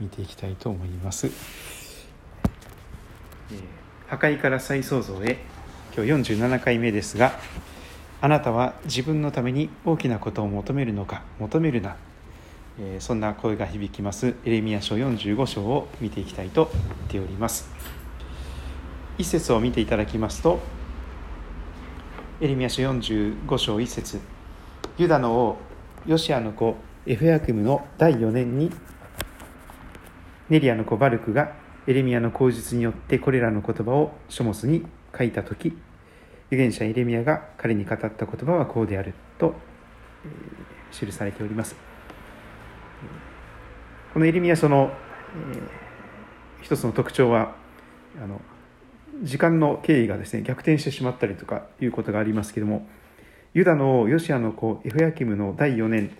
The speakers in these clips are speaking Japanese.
見ていきたいと思います、え破壊から再創造へ。今日47回目ですがあなたは自分のために大きなことを求めるのか求めるな、えそんな声が響きます。エレミア書45章を見ていきたいと言っております。一節を見ていただきますとエレミア書45章一節。ユダの王ヨシアの子エフヤクムの第4年にネリアの子バルクがエレミアの口述によってこれらの言葉を書物に書いた時預言者エレミアが彼に語った言葉はこうであると、記されております。このエレミア書の、えー一つの特徴はあの時間の経緯がですね逆転してしまったりとかいうことがありますけどもユダの王ヨシアの子エフヤキムの第4年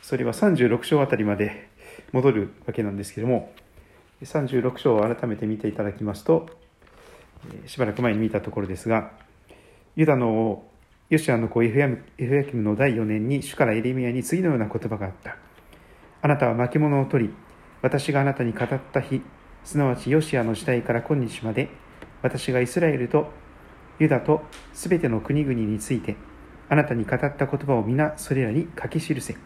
それは36章あたりまで戻るわけなんですけれども36章を改めて見ていただきますとしばらく前に見たところですがユダの王ヨシアの子エフヤエフヤキムの第4年に主からエレミアに次のような言葉があった。あなたは巻物を取り私があなたに語った日すなわちヨシアの時代から今日まで私がイスラエルとユダとすべての国々についてあなたに語った言葉を皆それらに書き記せ。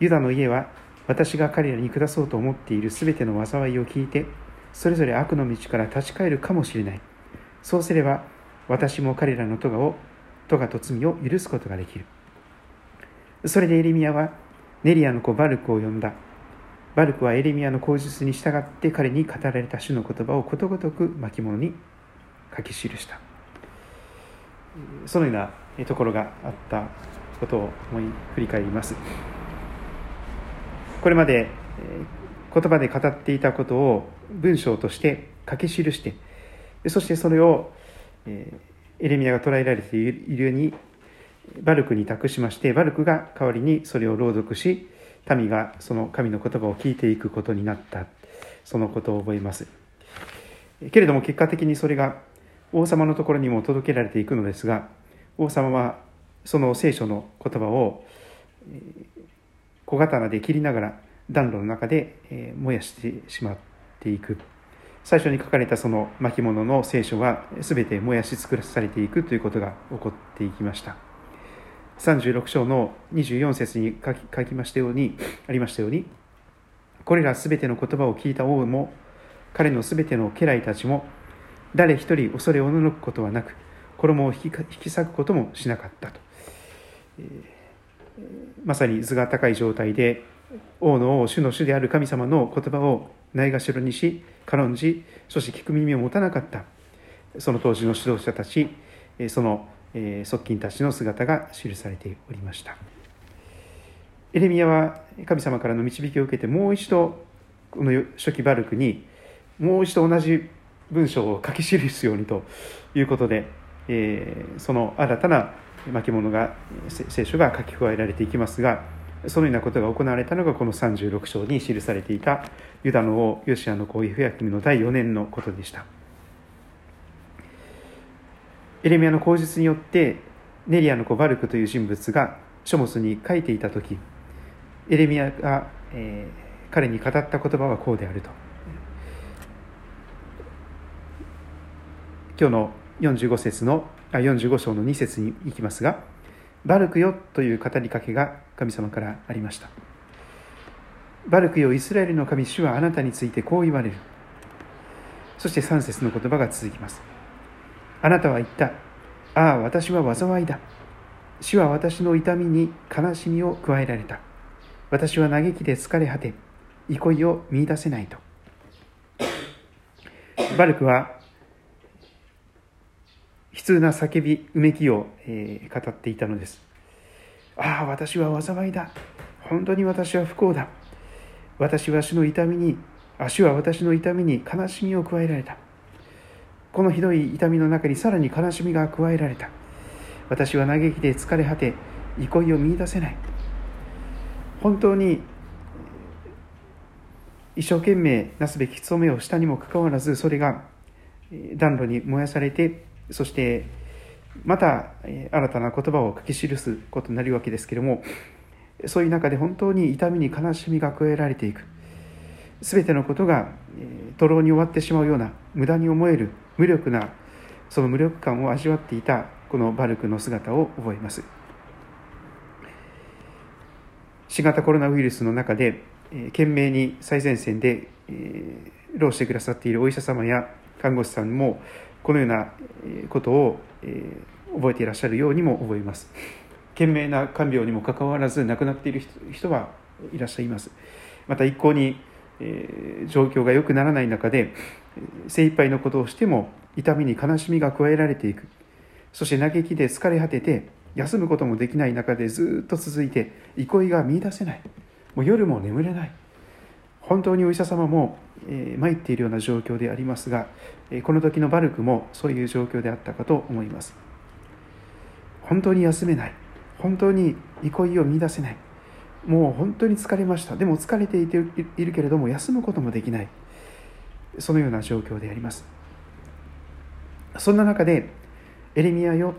ユダの家は私が彼らに下そうと思っているすべての災いを聞いてそれぞれ悪の道から立ち返るかもしれない。そうすれば私も彼らの咎を咎と罪を許すことができる。それでエレミアはネリアの子バルクを呼んだ。バルクはエレミアの口述に従って彼に語られた主の言葉をことごとく巻物に書き記した。そのようなところがあったことを思い振り返ります。これまで言葉で語っていたことを文章として書き記してそしてそれをエレミアが捉えられているようにバルクに託しましてバルクが代わりにそれを朗読し民がその神の言葉を聞いていくことになった。そのことを覚えます。けれども結果的にそれが王様のところにも届けられていくのですが王様はその聖書の言葉を小刀で切りながら暖炉の中で燃やしてしまっていく。最初に書かれたその巻物の聖書は全て燃やし尽くされていくということが起こっていきました。36章の24節に書き書きましたようにありましたようにこれら全ての言葉を聞いた王も彼の全ての家来たちも誰一人恐れおののくことはなく衣を引き引き裂くこともしなかったと、えーまさに図が高い状態で王の王主の主である神様の言葉をないがしろにし軽んじそして聞く耳を持たなかった。その当時の指導者たちその、側近たちの姿が記されておりました。エレミアは神様からの導きを受けてもう一度この初期バルクにもう一度同じ文章を書き記すようにということで、えその新たな巻物が聖書が書き加えられていきますがそのようなことが行われたのがこの36章に記されていたユダの王ヨシアの子イフヤキムの第4年のことでした。エレミアの口述によってネリアの子バルクという人物が書物に書いていた時エレミアが、えー彼に語った言葉はこうであると。今日の45節の45章の2節に行きますがバルクよという語りかけが神様からありましたバルクよイスラエルの神主はあなたについてこう言われるそして3節の言葉が続きますあなたは言った。ああ、私は災いだ。主は私の痛みに悲しみを加えられた。私は嘆きで疲れ果て、憩いを見出せないと。バルクは、悲痛な叫び、うめきを、えー語っていたのです。ああ、私は災いだ。本当に私は不幸だ。私は主の痛みに、あ主は私の痛みに悲しみを加えられた。このひどい痛みの中にさらに悲しみが加えられた。私は嘆きで疲れ果て、憩いを見出せない。本当に一生懸命なすべき務めをしたにもかかわらず、それが暖炉に燃やされて、そしてまた新たな言葉を書き記すことになるわけですけれども、そういう中で本当に痛みに悲しみが加えられていく。全てのことが徒労に終わってしまうような無駄に思える無力なその無力感を味わっていたこのバルクの姿を覚えます新型コロナウイルスの中で懸命に最前線で労してくださっているお医者様や看護師さんもこのようなことを覚えていらっしゃるようにも思います。懸命な看病にもかかわらず亡くなっている人はいらっしゃいます。また一向に状況が良くならない中で精一杯のことをしても痛みに悲しみが加えられていく。そして嘆きで疲れ果てて休むこともできない中でずっと続いて憩いが見いだせない。もう夜も眠れない。本当にお医者様も、えー、参っているような状況でありますが、えこの時のバルクもそういう状況であったかと思います。本当に休めない。本当に憩いを見いだせない。もう本当に疲れました。でも疲れていているけれども休むこともできない。そのような状況であります。そんな中でエレミアよ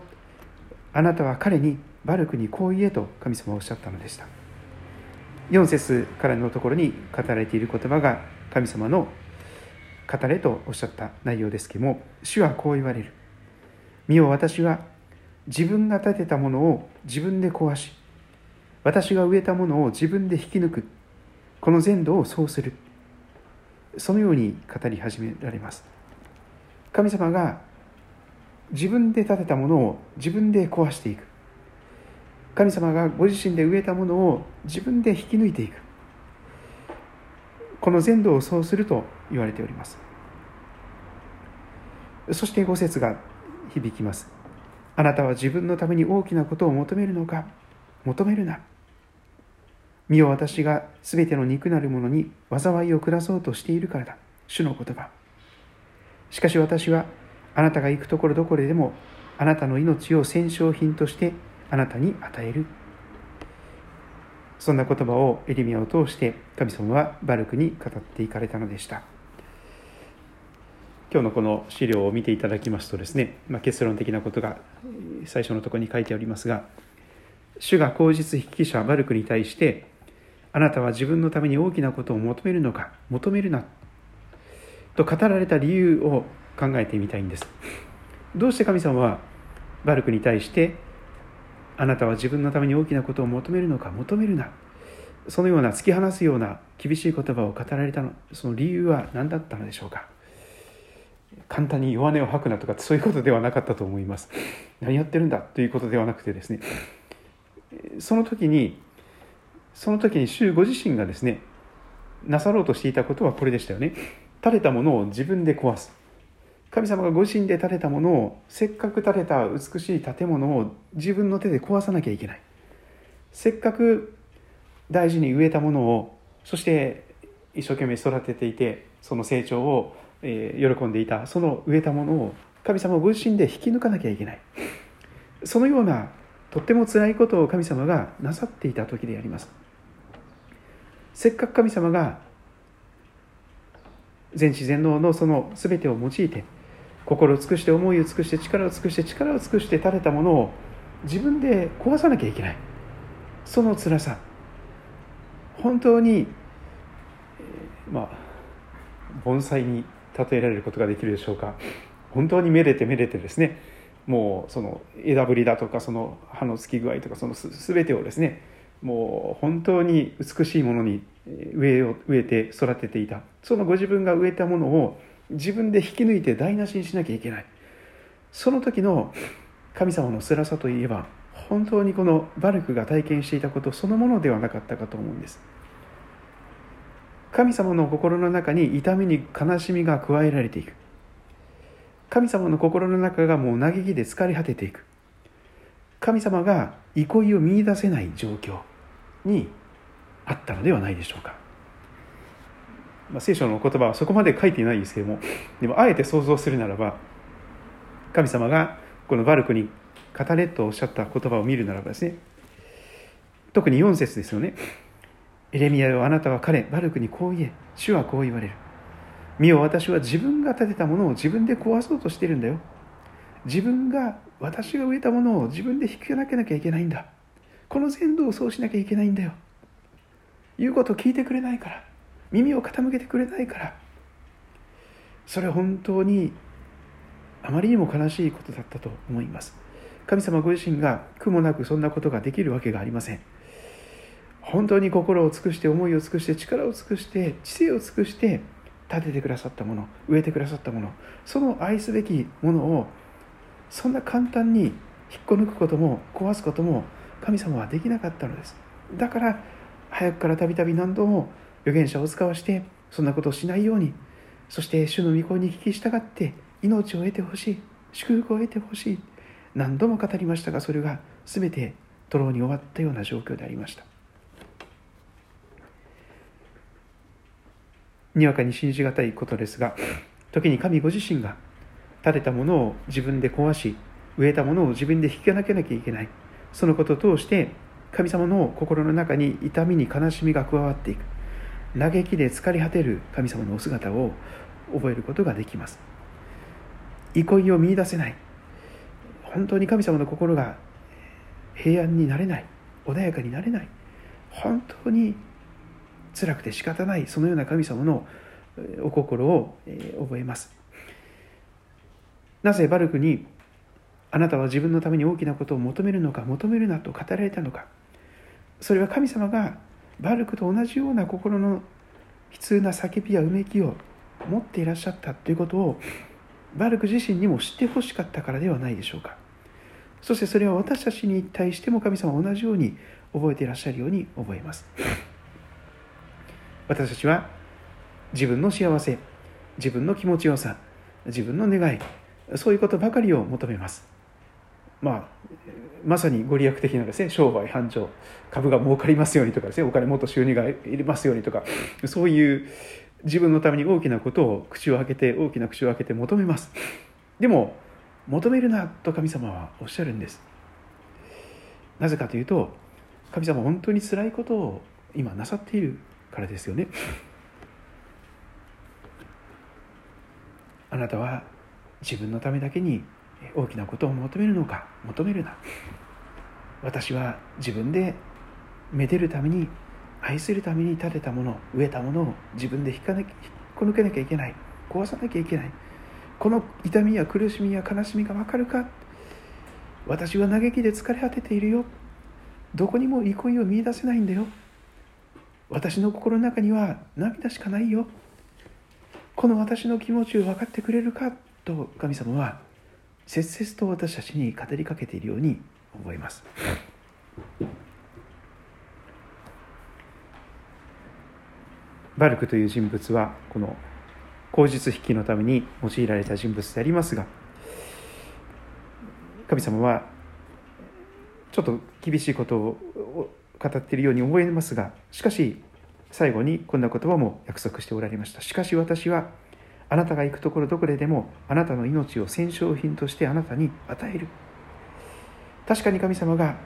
あなたは彼にバルクにこう言えと神様はおっしゃったのでした。4節からのところに語られている言葉が神様の語れとおっしゃった内容ですけども主はこう言われる。見よ私は自分が建てたものを自分で壊し私が植えたものを自分で引き抜く。この全土をそうする。そのように語り始められます。神様が自分で建てたものを自分で壊していく。神様がご自身で植えたものを自分で引き抜いていく。この全土をそうすると言われております。そして五節が響きます。あなたは自分のために大きなことを求めるのか？求めるな。見よ私がすべての肉なるものに災いを下そうとしているからだ。主の言葉。しかし私はあなたが行くところどころでもあなたの命を戦勝品としてあなたに与える。そんな言葉をエリミアを通して神様はバルクに語っていかれたのでした。今日のこの資料を見ていただきますとですね、まあ、結論的なことが最初のところに書いてありますが主が口実筆記者バルクに対してあなたは自分のために大きなことを求めるのか求めるなと語られた理由を考えてみたいんです。どうして神様はバルクに対してあなたは自分のために大きなことを求めるのか求めるな。そのような突き放すような厳しい言葉を語られたのその理由は何だったのでしょうか。簡単に弱音を吐くなとかそういうことではなかったと思います。何やってるんだ？ということではなくてですね。その時にその時に主ご自身がですねなさろうとしていたことはこれでしたよね。垂れたものを自分で壊す。神様がご自身で建てたものをせっかく建てた美しい建物を自分の手で壊さなきゃいけない。せっかく大事に植えたものをそして一生懸命育てていてその成長を、喜んでいたその植えたものを神様ご自身で引き抜かなきゃいけない。そのようなとっても辛いことを神様がなさっていた時であります。せっかく神様が全知全能のその全てを用いて心を尽くして思いを尽くして力を尽くして力を尽くして垂れたものを自分で壊さなきゃいけない。その辛さ。本当にまあ盆栽に例えられることができるでしょうか。本当にめでてめでてですね。もうその枝ぶりだとかその葉のつき具合とかその全てをですね。もう本当に美しいものに植えを植えて育てていた。そのご自分が植えたものを自分で引き抜いて台無しにしなきゃいけない。その時の神様の辛さといえば本当にこのバルクが体験していたことそのものではなかったかと思うんです。神様の心の中に痛みに悲しみが加えられていく。神様の心の中がもう嘆きで疲れ果てていく。神様が憩いを見いだせない状況にあったのではないでしょうか、まあ、聖書の言葉はそこまで書いていないですけどもでもあえて想像するならば神様がこのバルクに語れとおっしゃった言葉を見るならばですね特に4節ですよね。エレミアよあなたは彼バルクにこう言え主はこう言われる。見よ私は自分が建てたものを自分で壊そうとしてるんだよ。自分が私が植えたものを自分で引きなきゃいけないんだ。この全土をそうしなきゃいけないんだよ。言うことを聞いてくれないから。耳を傾けてくれないから。それは本当にあまりにも悲しいことだったと思います。神様ご自身が苦もなくそんなことができるわけがありません。本当に心を尽くして思いを尽くして力を尽くして知性を尽くして立ててくださったもの植えてくださったものその愛すべきものをそんな簡単に引っこ抜くことも壊すことも神様はできなかったのです。だから早くからたびたび何度も預言者を使わしてそんなことをしないようにそして主の御声に聞き従って命を得てほしい祝福を得てほしい何度も語りましたがそれが全て徒労に終わったような状況でありました。にわかに信じがたいことですが時に神ご自身が建てたものを自分で壊し植えたものを自分で引きなけなきゃいけない。そのことを通して神様の心の中に痛みに悲しみが加わっていく。嘆きで疲れ果てる神様のお姿を覚えることができます。憩いを見いだせない。本当に神様の心が平安になれない。穏やかになれない。本当に辛くて仕方ない。そのような神様のお心を覚えます。なぜバルクにあなたは自分のために大きなことを求めるのか求めるなと語られたのか。それは神様がバルクと同じような心の悲痛な叫びやうめきを持っていらっしゃったということをバルク自身にも知ってほしかったからではないでしょうか。そしてそれは私たちに対しても神様は同じように覚えていらっしゃるように覚えます。私たちは自分の幸せ自分の気持ちよさ自分の願いそういうことばかりを求めます。まあまさにご利益的なですね商売繁盛。株が儲かりますようにとかですねお金もっと収入が入れますようにとかそういう自分のために大きなことを口を開けて大きな口を開けて求めます。でも求めるなと神様はおっしゃるんです。なぜかというと神様本当に辛いことを今なさっているからですよね。あなたは自分のためだけに大きなことを求めるのか求めるな。私は自分でめでるために愛するために建てたもの植えたものを自分で引かなき引っこ抜けなきゃいけない。壊さなきゃいけない。この痛みや苦しみや悲しみが分かるか。私は嘆きで疲れ果てているよ。どこにも憩いを見いだせないんだよ。私の心の中には涙しかないよ。この私の気持ちを分かってくれるか。と神様は切々と私たちに語りかけているように思います。バルクという人物はこの口実引きのために用いられた人物でありますが神様はちょっと厳しいことを語っているように思えますがしかし最後にこんな言葉も約束しておられました。しかし私はあなたが行くところどこででもあなたの命を戦勝品としてあなたに与える。確かに神様が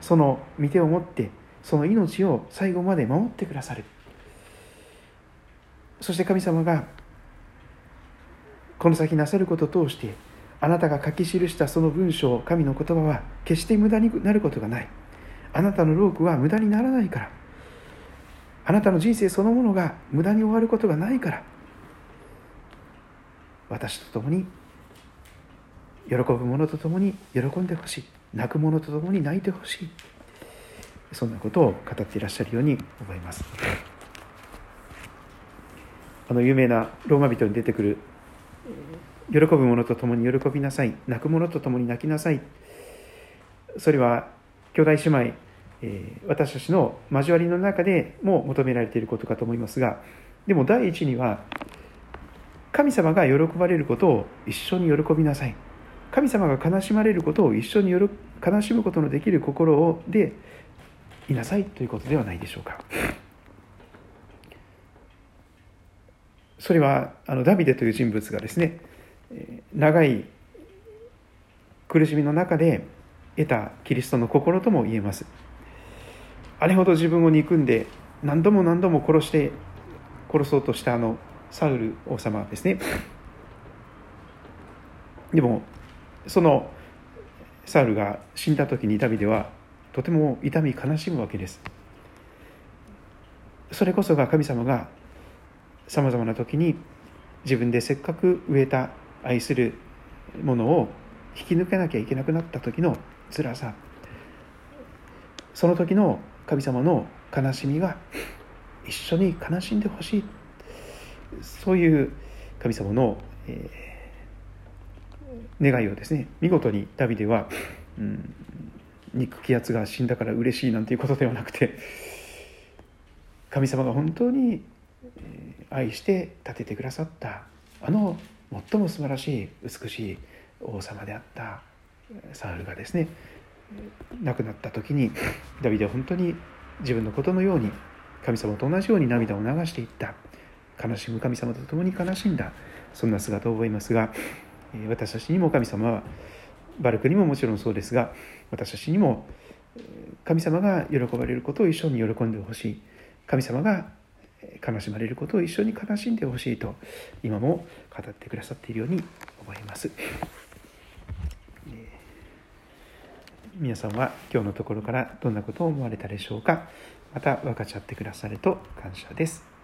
その御手を持ってその命を最後まで守ってくださる。そして神様がこの先なさることを通してあなたが書き記したその文章神の言葉は決して無駄になることがない。あなたの労苦は無駄にならないから。あなたの人生そのものが無駄に終わることがないから。私と共に喜ぶ者と共に喜んでほしい。泣く者と共に泣いてほしい。そんなことを語っていらっしゃるように思います。あの有名なローマ人に出てくる喜ぶ者と共に喜びなさい。泣く者と共に泣きなさい。それは兄弟姉妹、えー、私たちの交わりの中でも求められていることかと思いますがでも第一には神様が喜ばれることを一緒に喜びなさい。神様が悲しまれることを一緒に悲しむことのできる心をでいなさいということではないでしょうか。それはあのダビデという人物がですね長い苦しみの中で得たキリストの心とも言えます。あれほど自分を憎んで何度も何度も殺して殺そうとしたあのサウル王様ですね。でもそのサウルが死んだ時にダビデはとても痛み悲しむわけです。それこそが神様がさまざまな時に自分でせっかく植えた愛するものを引き抜けなきゃいけなくなった時の辛さ。その時の神様の悲しみが一緒に悲しんでほしい。そういう神様の、えー、願いをですね見事にダビデは、うん、憎きやつが死んだから嬉しいなんていうことではなくて神様が本当に愛して立ててくださったあの最も素晴らしい美しい王様であったサウルがですね亡くなった時にダビデは本当に自分のことのように神様と同じように涙を流していった。悲しむ神様と共に悲しんだそんな姿を覚えますが私たちにも神様はバルクにももちろんそうですが私たちにも神様が喜ばれることを一緒に喜んでほしい神様が悲しまれることを一緒に悲しんでほしいと今も語ってくださっているように思います。皆さんは今日のところからどんなことを思われたでしょうかまた分かち合ってくださると感謝です。